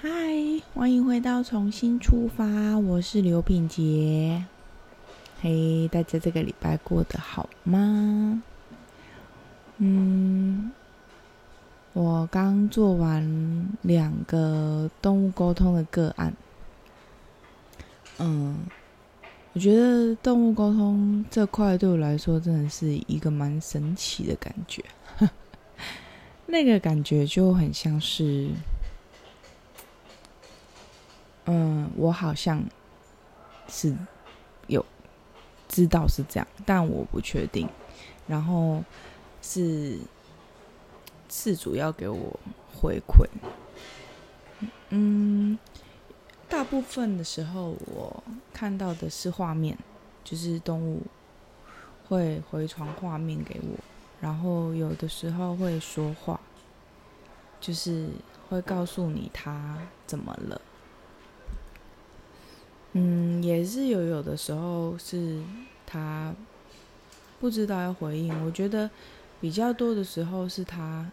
嗨，欢迎回到重新出发，我是刘品杰。嘿，大家这个礼拜过得好吗？嗯，我刚做完两个动物沟通的个案。嗯，我觉得动物沟通这块对我来说真的是一个蛮神奇的感觉。那个感觉就很像是。嗯，我好像是有知道是这样，但我不确定。然后是事主要给我回馈。嗯，大部分的时候我看到的是画面，就是动物会回传画面给我，然后有的时候会说话，就是会告诉你它怎么了。嗯，也是有有的时候是他不知道要回应，我觉得比较多的时候是他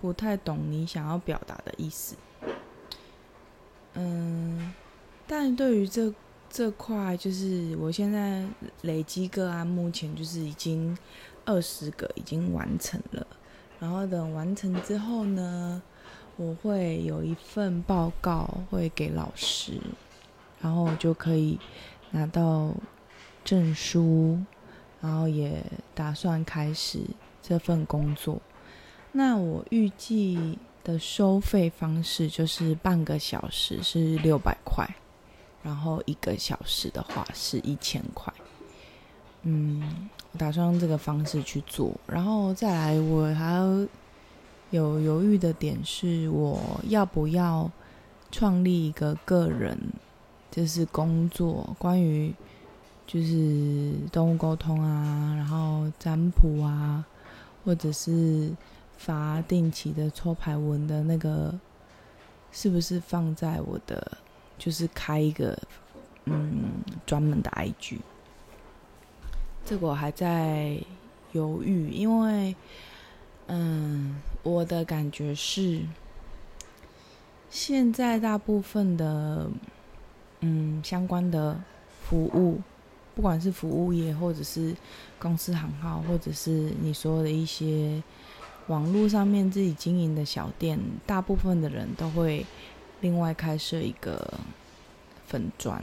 不太懂你想要表达的意思。嗯，但对于这这块，就是我现在累积个案，目前就是已经二十个已经完成了，然后等完成之后呢，我会有一份报告会给老师。然后就可以拿到证书，然后也打算开始这份工作。那我预计的收费方式就是半个小时是六百块，然后一个小时的话是一千块。嗯，打算用这个方式去做。然后再来，我还有犹豫的点是，我要不要创立一个个人。就是工作，关于就是动物沟通啊，然后占卜啊，或者是发定期的抽牌文的那个，是不是放在我的？就是开一个嗯专门的 IG，这个我还在犹豫，因为嗯，我的感觉是现在大部分的。嗯，相关的服务，不管是服务业，或者是公司行号，或者是你说的一些网络上面自己经营的小店，大部分的人都会另外开设一个粉砖，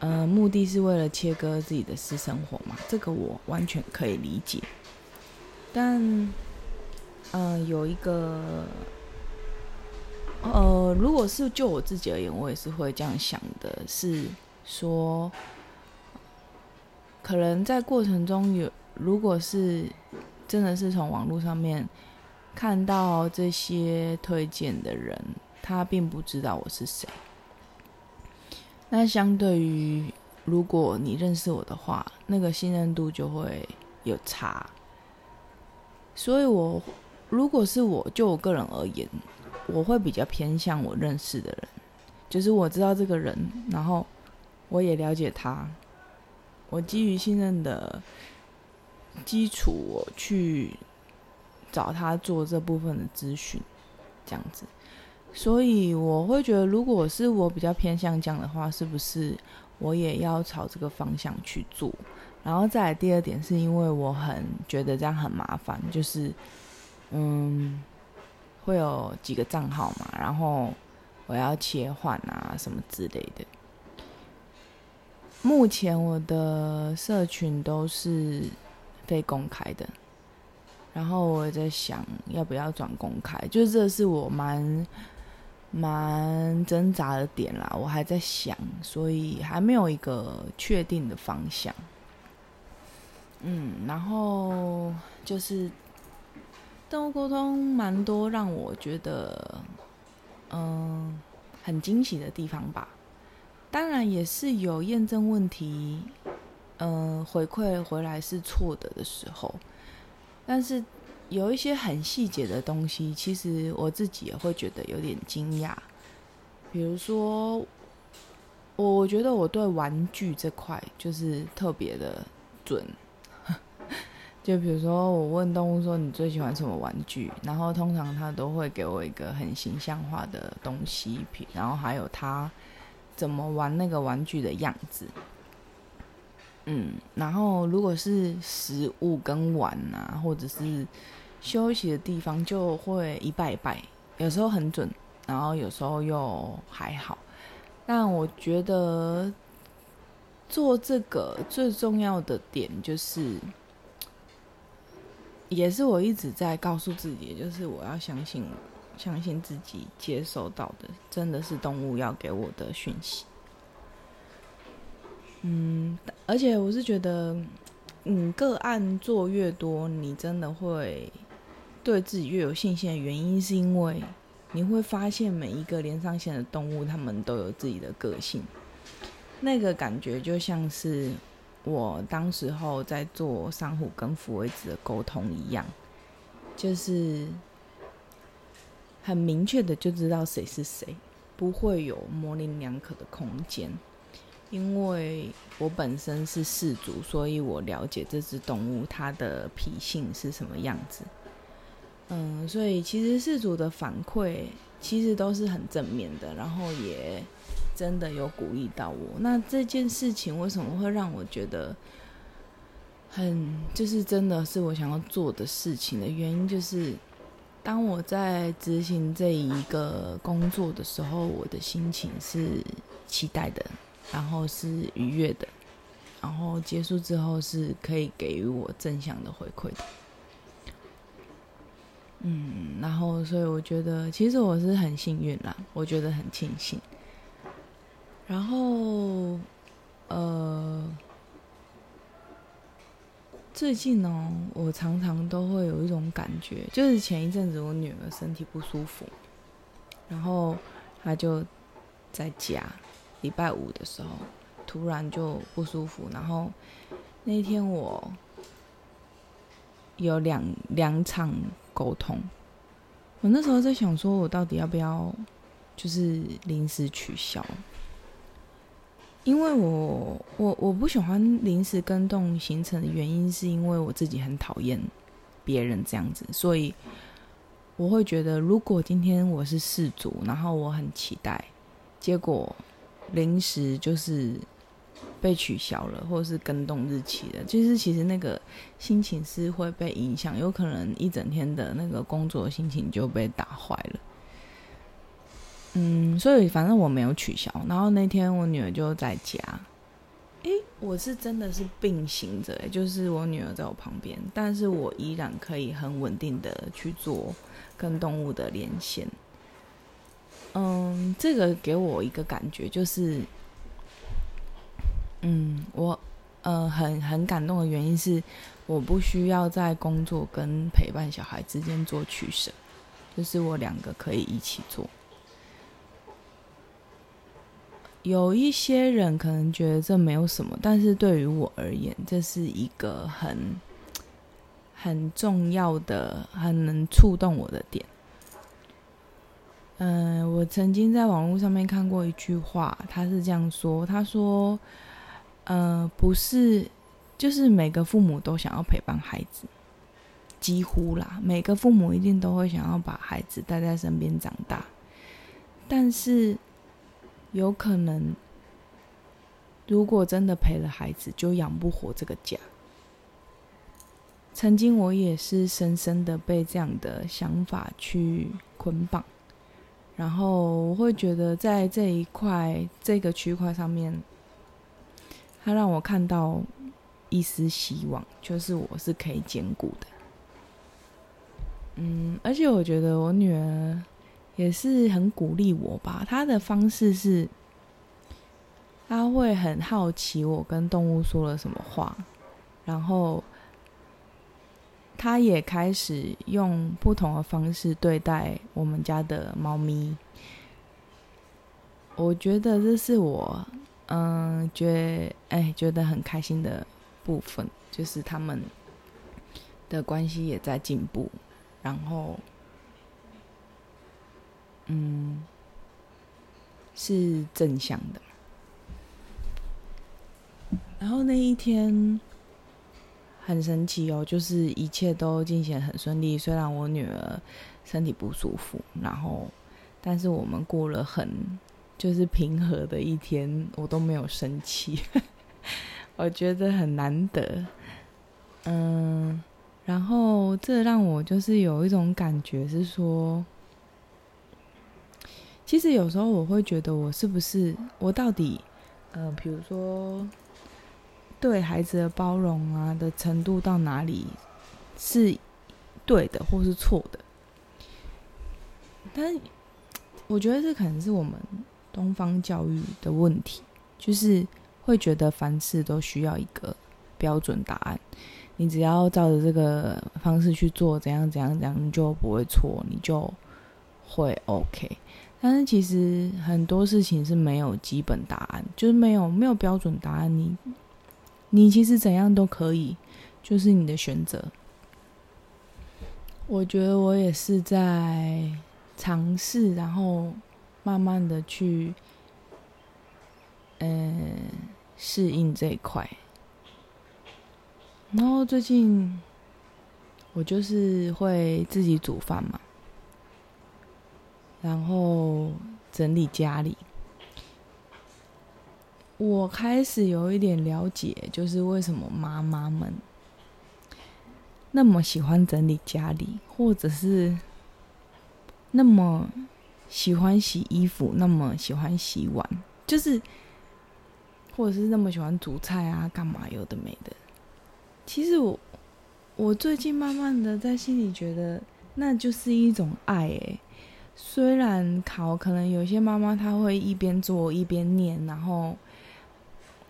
呃，目的是为了切割自己的私生活嘛，这个我完全可以理解。但，嗯，有一个。呃，如果是就我自己而言，我也是会这样想的，是说，可能在过程中有，如果是真的是从网络上面看到这些推荐的人，他并不知道我是谁，那相对于如果你认识我的话，那个信任度就会有差，所以我如果是我就我个人而言。我会比较偏向我认识的人，就是我知道这个人，然后我也了解他，我基于信任的基础，我去找他做这部分的咨询，这样子。所以我会觉得，如果是我比较偏向这样的话，是不是我也要朝这个方向去做？然后再来第二点，是因为我很觉得这样很麻烦，就是嗯。会有几个账号嘛？然后我要切换啊，什么之类的。目前我的社群都是非公开的，然后我在想要不要转公开，就是这是我蛮蛮挣扎的点啦。我还在想，所以还没有一个确定的方向。嗯，然后就是。动物沟通蛮多让我觉得，嗯，很惊喜的地方吧。当然也是有验证问题，嗯，回馈回来是错的的时候。但是有一些很细节的东西，其实我自己也会觉得有点惊讶。比如说，我我觉得我对玩具这块就是特别的准。就比如说，我问动物说你最喜欢什么玩具，然后通常它都会给我一个很形象化的东西，然后还有它怎么玩那个玩具的样子。嗯，然后如果是食物跟玩啊，或者是休息的地方，就会一拜一拜，有时候很准，然后有时候又还好。但我觉得做这个最重要的点就是。也是我一直在告诉自己，就是我要相信，相信自己接收到的真的是动物要给我的讯息。嗯，而且我是觉得，嗯，个案做越多，你真的会对自己越有信心的原因，是因为你会发现每一个连上线的动物，它们都有自己的个性，那个感觉就像是。我当时候在做珊瑚跟福威子的沟通一样，就是很明确的就知道谁是谁，不会有模棱两可的空间。因为我本身是氏族，所以我了解这只动物它的脾性是什么样子。嗯，所以其实氏族的反馈其实都是很正面的，然后也。真的有鼓励到我。那这件事情为什么会让我觉得很就是真的是我想要做的事情的原因，就是当我在执行这一个工作的时候，我的心情是期待的，然后是愉悦的，然后结束之后是可以给予我正向的回馈的。嗯，然后所以我觉得其实我是很幸运啦，我觉得很庆幸。然后，呃，最近呢，我常常都会有一种感觉，就是前一阵子我女儿身体不舒服，然后她就在家，礼拜五的时候突然就不舒服，然后那天我有两两场沟通，我那时候在想，说我到底要不要就是临时取消。因为我我我不喜欢临时跟动行程的原因，是因为我自己很讨厌别人这样子，所以我会觉得，如果今天我是事主，然后我很期待，结果临时就是被取消了，或是跟动日期了，就是其实那个心情是会被影响，有可能一整天的那个工作心情就被打坏了。嗯，所以反正我没有取消。然后那天我女儿就在家，诶，我是真的是并行着，就是我女儿在我旁边，但是我依然可以很稳定的去做跟动物的连线。嗯，这个给我一个感觉就是，嗯，我呃很很感动的原因是，我不需要在工作跟陪伴小孩之间做取舍，就是我两个可以一起做。有一些人可能觉得这没有什么，但是对于我而言，这是一个很很重要的、很能触动我的点。嗯，我曾经在网络上面看过一句话，他是这样说：“他说，呃，不是，就是每个父母都想要陪伴孩子，几乎啦，每个父母一定都会想要把孩子带在身边长大，但是。”有可能，如果真的陪了孩子，就养不活这个家。曾经我也是深深的被这样的想法去捆绑，然后我会觉得在这一块这个区块上面，它让我看到一丝希望，就是我是可以兼顾的。嗯，而且我觉得我女儿。也是很鼓励我吧。他的方式是，他会很好奇我跟动物说了什么话，然后他也开始用不同的方式对待我们家的猫咪。我觉得这是我，嗯，觉哎觉得很开心的部分，就是他们的关系也在进步，然后。嗯，是正向的。然后那一天很神奇哦，就是一切都进行很顺利。虽然我女儿身体不舒服，然后但是我们过了很就是平和的一天，我都没有生气，我觉得很难得。嗯，然后这让我就是有一种感觉是说，其实有时候我会觉得我是不是我到底，呃，比如说。对孩子的包容啊的程度到哪里是对的，或是错的？但我觉得这可能是我们东方教育的问题，就是会觉得凡事都需要一个标准答案，你只要照着这个方式去做，怎样怎样怎样，你就不会错，你就会 OK。但是其实很多事情是没有基本答案，就是没有没有标准答案，你。你其实怎样都可以，就是你的选择。我觉得我也是在尝试，然后慢慢的去，嗯，适应这一块。然后最近我就是会自己煮饭嘛，然后整理家里。我开始有一点了解，就是为什么妈妈们那么喜欢整理家里，或者是那么喜欢洗衣服，那么喜欢洗碗，就是或者是那么喜欢煮菜啊，干嘛有的没的。其实我我最近慢慢的在心里觉得，那就是一种爱诶。虽然考可能有些妈妈她会一边做一边念，然后。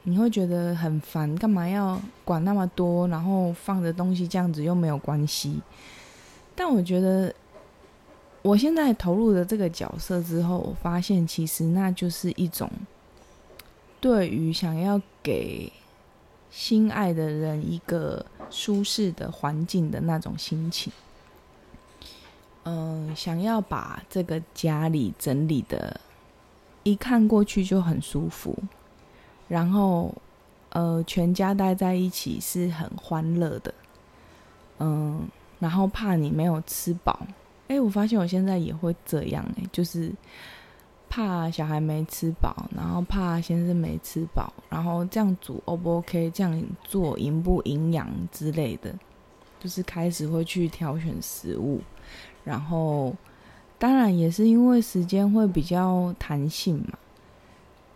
你会觉得很烦，干嘛要管那么多？然后放的东西这样子又没有关系。但我觉得，我现在投入了这个角色之后，我发现其实那就是一种对于想要给心爱的人一个舒适的环境的那种心情。嗯，想要把这个家里整理的，一看过去就很舒服。然后，呃，全家待在一起是很欢乐的，嗯，然后怕你没有吃饱，哎，我发现我现在也会这样，哎，就是怕小孩没吃饱，然后怕先生没吃饱，然后这样煮 O 不 OK，这样做营不营养之类的，就是开始会去挑选食物，然后当然也是因为时间会比较弹性嘛，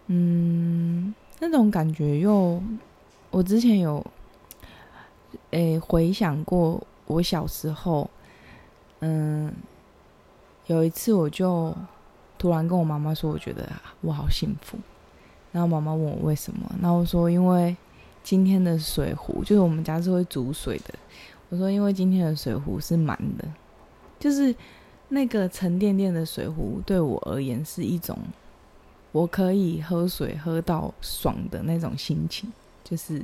嗯。那种感觉又，我之前有，诶回想过我小时候，嗯，有一次我就突然跟我妈妈说，我觉得我好幸福。然后妈妈问我为什么，然后我说因为今天的水壶，就是我们家是会煮水的。我说因为今天的水壶是满的，就是那个沉甸甸的水壶对我而言是一种。我可以喝水喝到爽的那种心情，就是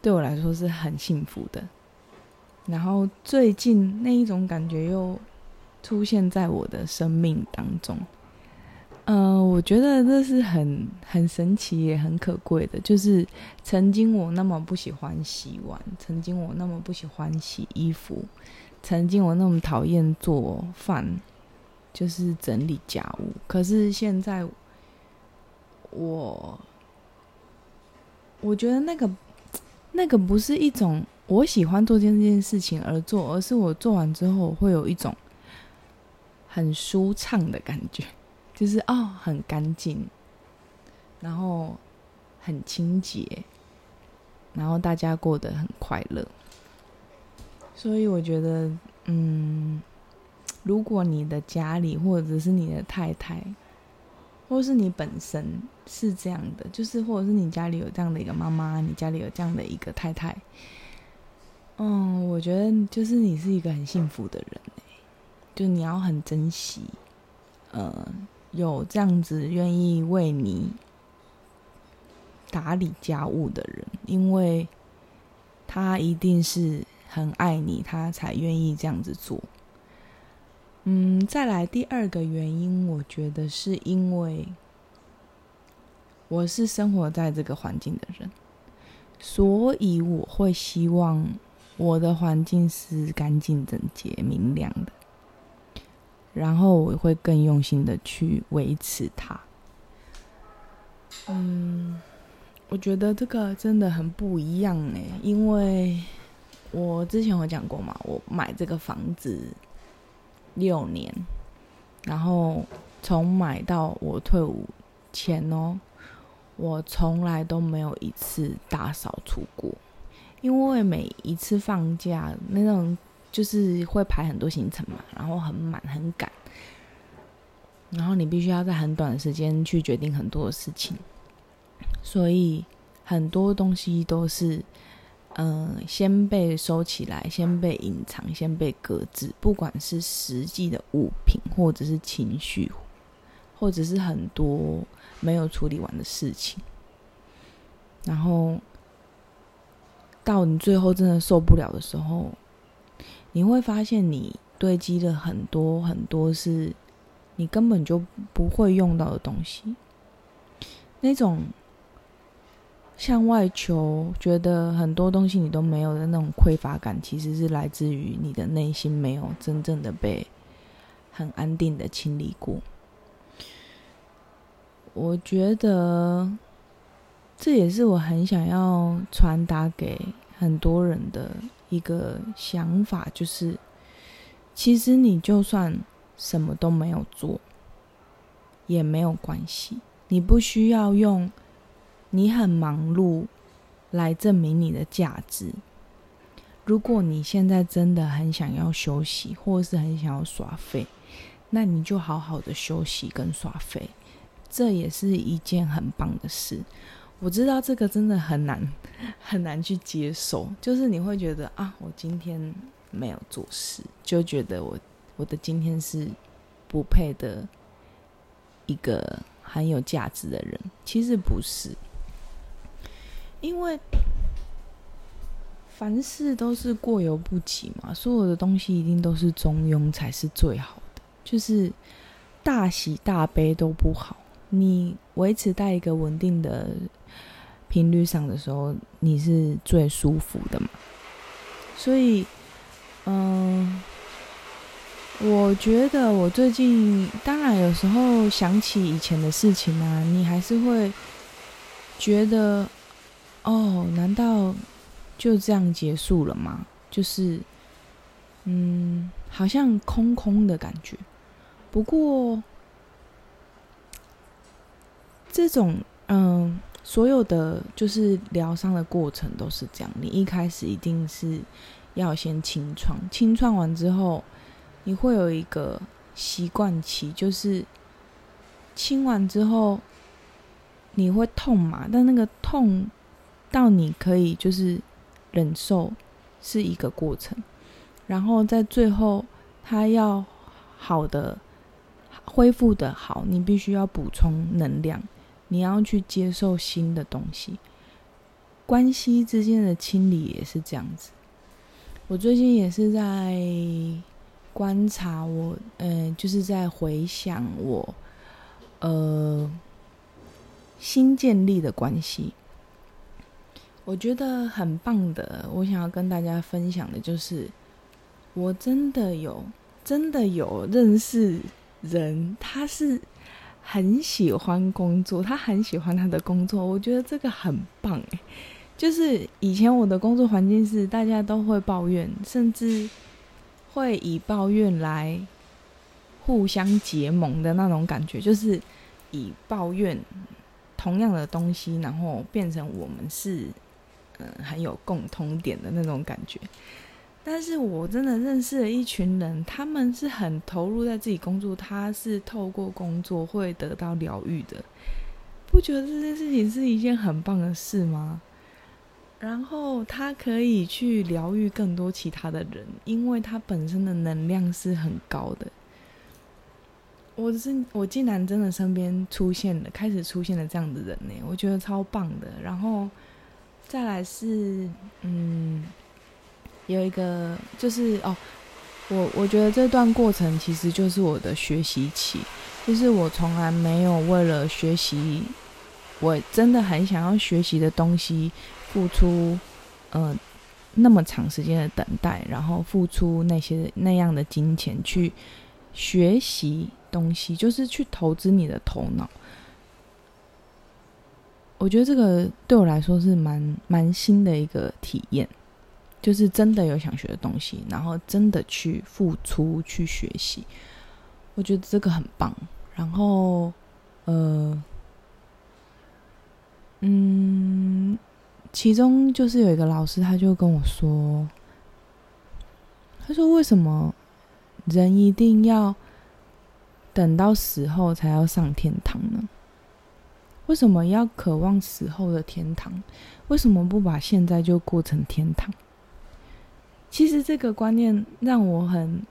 对我来说是很幸福的。然后最近那一种感觉又出现在我的生命当中，嗯，我觉得这是很很神奇也很可贵的。就是曾经我那么不喜欢洗碗，曾经我那么不喜欢洗衣服，曾经我那么讨厌做饭，就是整理家务。可是现在。我我觉得那个那个不是一种我喜欢做这件事情而做，而是我做完之后会有一种很舒畅的感觉，就是哦很干净，然后很清洁，然后大家过得很快乐。所以我觉得，嗯，如果你的家里或者是你的太太。或是你本身是这样的，就是或者是你家里有这样的一个妈妈，你家里有这样的一个太太，嗯，我觉得就是你是一个很幸福的人就你要很珍惜，呃，有这样子愿意为你打理家务的人，因为他一定是很爱你，他才愿意这样子做。嗯，再来第二个原因，我觉得是因为我是生活在这个环境的人，所以我会希望我的环境是干净、整洁、明亮的，然后我会更用心的去维持它。嗯，我觉得这个真的很不一样哎，因为我之前有讲过嘛，我买这个房子六年，然后从买到我退伍前哦。我从来都没有一次大扫除过，因为每一次放假那种就是会排很多行程嘛，然后很满很赶，然后你必须要在很短的时间去决定很多的事情，所以很多东西都是嗯先被收起来，先被隐藏，先被搁置，不管是实际的物品，或者是情绪，或者是很多。没有处理完的事情，然后到你最后真的受不了的时候，你会发现你堆积了很多很多是你根本就不会用到的东西。那种向外求，觉得很多东西你都没有的那种匮乏感，其实是来自于你的内心没有真正的被很安定的清理过。我觉得这也是我很想要传达给很多人的一个想法，就是其实你就算什么都没有做也没有关系，你不需要用你很忙碌来证明你的价值。如果你现在真的很想要休息，或者是很想要耍废，那你就好好的休息跟耍废。这也是一件很棒的事，我知道这个真的很难 很难去接受，就是你会觉得啊，我今天没有做事，就觉得我我的今天是不配的一个很有价值的人，其实不是，因为凡事都是过犹不及嘛，所有的东西一定都是中庸才是最好的，就是大喜大悲都不好。你维持在一个稳定的频率上的时候，你是最舒服的嘛？所以，嗯，我觉得我最近当然有时候想起以前的事情啊，你还是会觉得，哦，难道就这样结束了吗？就是，嗯，好像空空的感觉。不过。这种嗯，所有的就是疗伤的过程都是这样。你一开始一定是要先清创，清创完之后，你会有一个习惯期，就是清完之后你会痛嘛？但那个痛到你可以就是忍受是一个过程，然后在最后它要好的恢复的好，你必须要补充能量。你要去接受新的东西，关系之间的清理也是这样子。我最近也是在观察我，嗯，就是在回想我，呃，新建立的关系。我觉得很棒的，我想要跟大家分享的就是，我真的有，真的有认识人，他是。很喜欢工作，他很喜欢他的工作，我觉得这个很棒诶。就是以前我的工作环境是大家都会抱怨，甚至会以抱怨来互相结盟的那种感觉，就是以抱怨同样的东西，然后变成我们是嗯很有共通点的那种感觉。但是我真的认识了一群人，他们是很投入在自己工作，他是透过工作会得到疗愈的，不觉得这件事情是一件很棒的事吗？然后他可以去疗愈更多其他的人，因为他本身的能量是很高的。我是我竟然真的身边出现了，开始出现了这样的人呢，我觉得超棒的。然后再来是嗯。有一个就是哦，我我觉得这段过程其实就是我的学习期，就是我从来没有为了学习我真的很想要学习的东西付出，呃，那么长时间的等待，然后付出那些那样的金钱去学习东西，就是去投资你的头脑。我觉得这个对我来说是蛮蛮新的一个体验，就是真的有想学的东西，然后真的去付出去学习，我觉得这个很棒。然后，呃，嗯，其中就是有一个老师，他就跟我说，他说：“为什么人一定要等到死后才要上天堂呢？”为什么要渴望死后的天堂？为什么不把现在就过成天堂？其实这个观念让我很、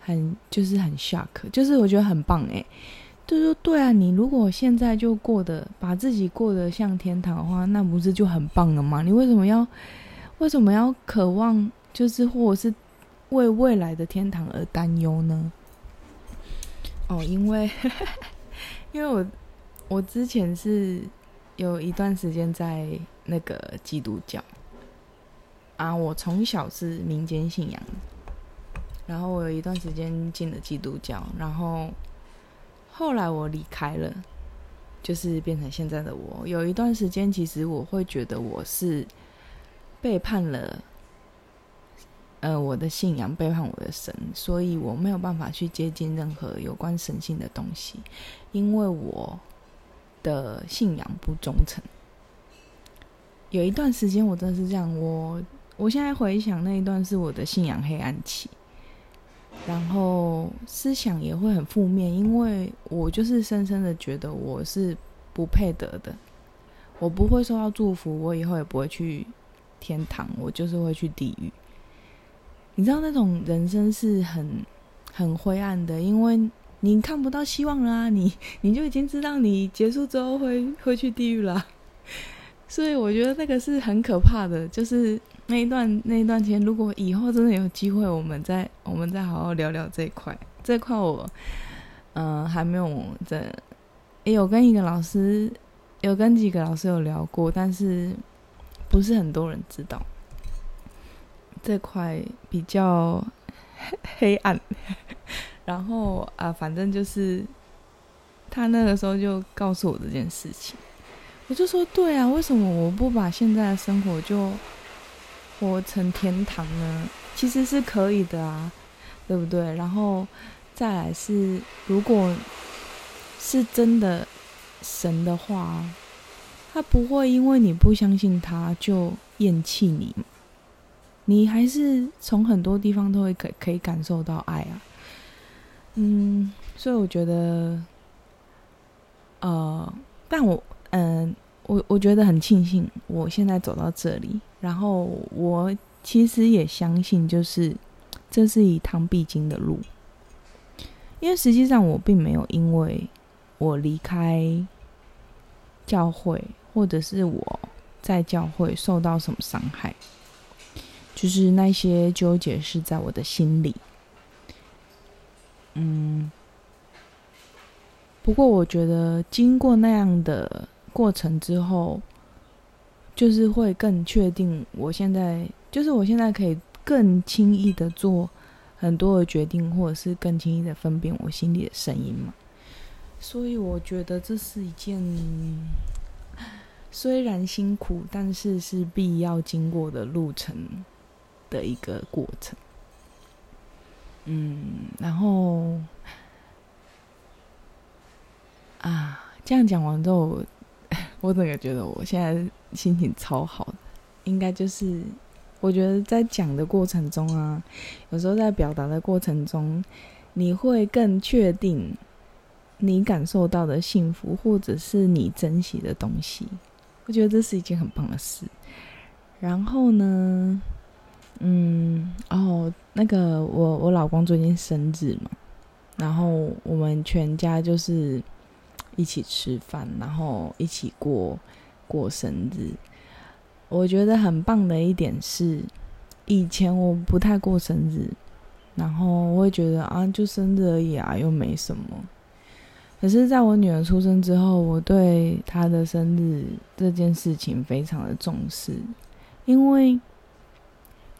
很就是很 shock，就是我觉得很棒诶。就说对啊，你如果现在就过得把自己过得像天堂的话，那不是就很棒了吗？你为什么要为什么要渴望，就是或是为未来的天堂而担忧呢？哦，因为 因为我。我之前是有一段时间在那个基督教啊，我从小是民间信仰，然后我有一段时间进了基督教，然后后来我离开了，就是变成现在的我。有一段时间，其实我会觉得我是背叛了，呃，我的信仰，背叛我的神，所以我没有办法去接近任何有关神性的东西，因为我。的信仰不忠诚，有一段时间我真的是这样。我我现在回想那一段是我的信仰黑暗期，然后思想也会很负面，因为我就是深深的觉得我是不配得的，我不会受到祝福，我以后也不会去天堂，我就是会去地狱。你知道那种人生是很很灰暗的，因为。你看不到希望啦，你你就已经知道你结束之后会会去地狱了，所以我觉得那个是很可怕的。就是那一段那一段时间，如果以后真的有机会，我们再我们再好好聊聊这一块。这块我嗯还没有在，也有跟一个老师，有跟几个老师有聊过，但是不是很多人知道这块比较黑暗。然后啊，反正就是他那个时候就告诉我这件事情，我就说对啊，为什么我不把现在的生活就活成天堂呢？其实是可以的啊，对不对？然后再来是，如果是真的神的话，他不会因为你不相信他就厌弃你，你还是从很多地方都会可可以感受到爱啊。嗯，所以我觉得，呃，但我，嗯，我我觉得很庆幸我现在走到这里，然后我其实也相信，就是这是一趟必经的路，因为实际上我并没有因为我离开教会，或者是我在教会受到什么伤害，就是那些纠结是在我的心里。嗯，不过我觉得经过那样的过程之后，就是会更确定，我现在就是我现在可以更轻易的做很多的决定，或者是更轻易的分辨我心里的声音嘛。所以我觉得这是一件虽然辛苦，但是是必要经过的路程的一个过程。嗯，然后啊，这样讲完之后，我整个觉得我现在心情超好的。应该就是我觉得在讲的过程中啊，有时候在表达的过程中，你会更确定你感受到的幸福，或者是你珍惜的东西。我觉得这是一件很棒的事。然后呢？嗯，哦，那个我我老公最近生日嘛，然后我们全家就是一起吃饭，然后一起过过生日。我觉得很棒的一点是，以前我不太过生日，然后我会觉得啊，就生日而已啊，又没什么。可是，在我女儿出生之后，我对她的生日这件事情非常的重视，因为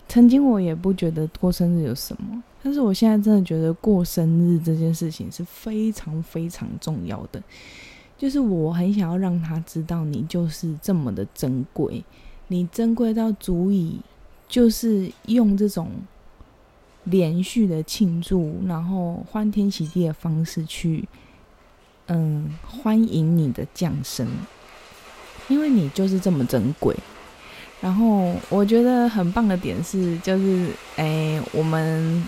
曾经我也不觉得过生日有什么，但是我现在真的觉得过生日这件事情是非常非常重要的。就是我很想要让他知道，你就是这么的珍贵，你珍贵到足以，就是用这种连续的庆祝，然后欢天喜地的方式去。嗯，欢迎你的降生，因为你就是这么珍贵。然后我觉得很棒的点是，就是哎，我们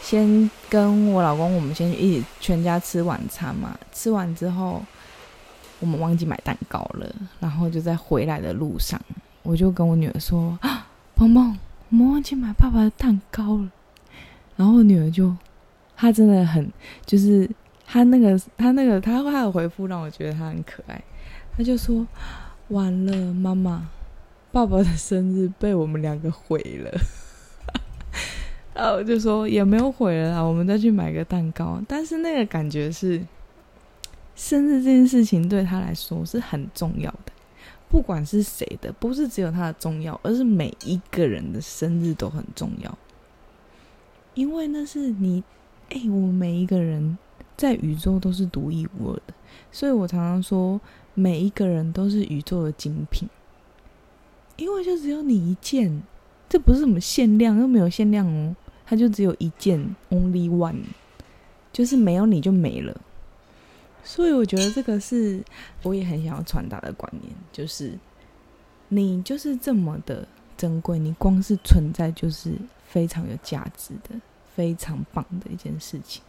先跟我老公，我们先一起全家吃晚餐嘛。吃完之后，我们忘记买蛋糕了，然后就在回来的路上，我就跟我女儿说：“啊，鹏鹏，我们忘记买爸爸的蛋糕了。”然后我女儿就，她真的很就是。她那个，她那个，她她的回复让我觉得她很可爱。她就说：“完了，妈妈，爸爸的生日被我们两个毁了。” 然后我就说：“也没有毁了，我们再去买个蛋糕。”但是那个感觉是，生日这件事情对他来说是很重要的，不管是谁的，不是只有他的重要，而是每一个人的生日都很重要，因为那是你，哎，我们每一个人。在宇宙都是独一无二的，所以我常常说，每一个人都是宇宙的精品，因为就只有你一件，这不是什么限量，又没有限量哦，它就只有一件，only one，就是没有你就没了。所以我觉得这个是我也很想要传达的观念，就是你就是这么的珍贵，你光是存在就是非常有价值的，非常棒的一件事情。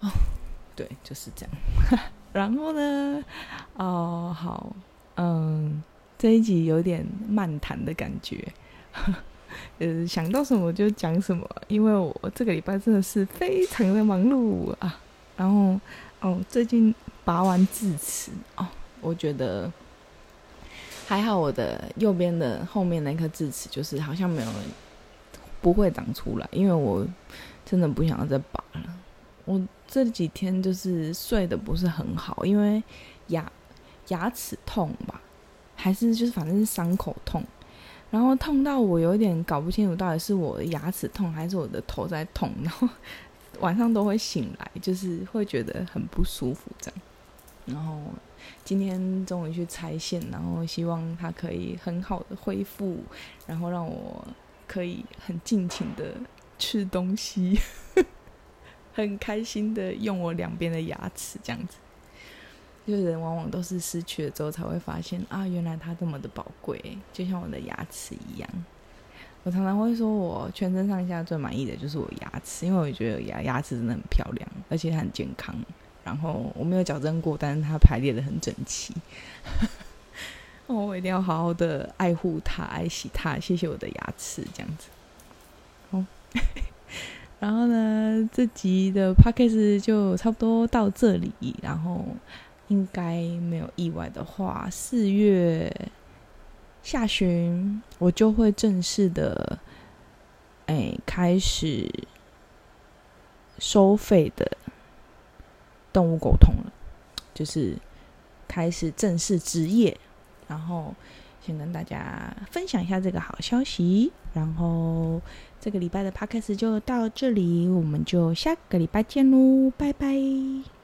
哦，对，就是这样。然后呢，哦，好，嗯，这一集有点漫谈的感觉，呃，想到什么就讲什么，因为我这个礼拜真的是非常的忙碌啊。然后，哦，最近拔完智齿哦，我觉得还好，我的右边的后面那颗智齿就是好像没有不会长出来，因为我真的不想要再拔了。我这几天就是睡得不是很好，因为牙牙齿痛吧，还是就是反正是伤口痛，然后痛到我有点搞不清楚到底是我的牙齿痛还是我的头在痛，然后晚上都会醒来，就是会觉得很不舒服这样。然后今天终于去拆线，然后希望它可以很好的恢复，然后让我可以很尽情的吃东西。很开心的用我两边的牙齿，这样子，就人往往都是失去了之后才会发现啊，原来它这么的宝贵，就像我的牙齿一样。我常常会说，我全身上下最满意的就是我牙齿，因为我觉得牙牙齿真的很漂亮，而且很健康。然后我没有矫正过，但是它排列的很整齐。哦，我一定要好好的爱护它，爱惜它。谢谢我的牙齿，这样子。好。然后呢，这集的 podcast 就差不多到这里。然后应该没有意外的话，四月下旬我就会正式的哎开始收费的动物沟通了，就是开始正式职业。然后先跟大家分享一下这个好消息，然后。这个礼拜的 podcast 就到这里，我们就下个礼拜见喽，拜拜。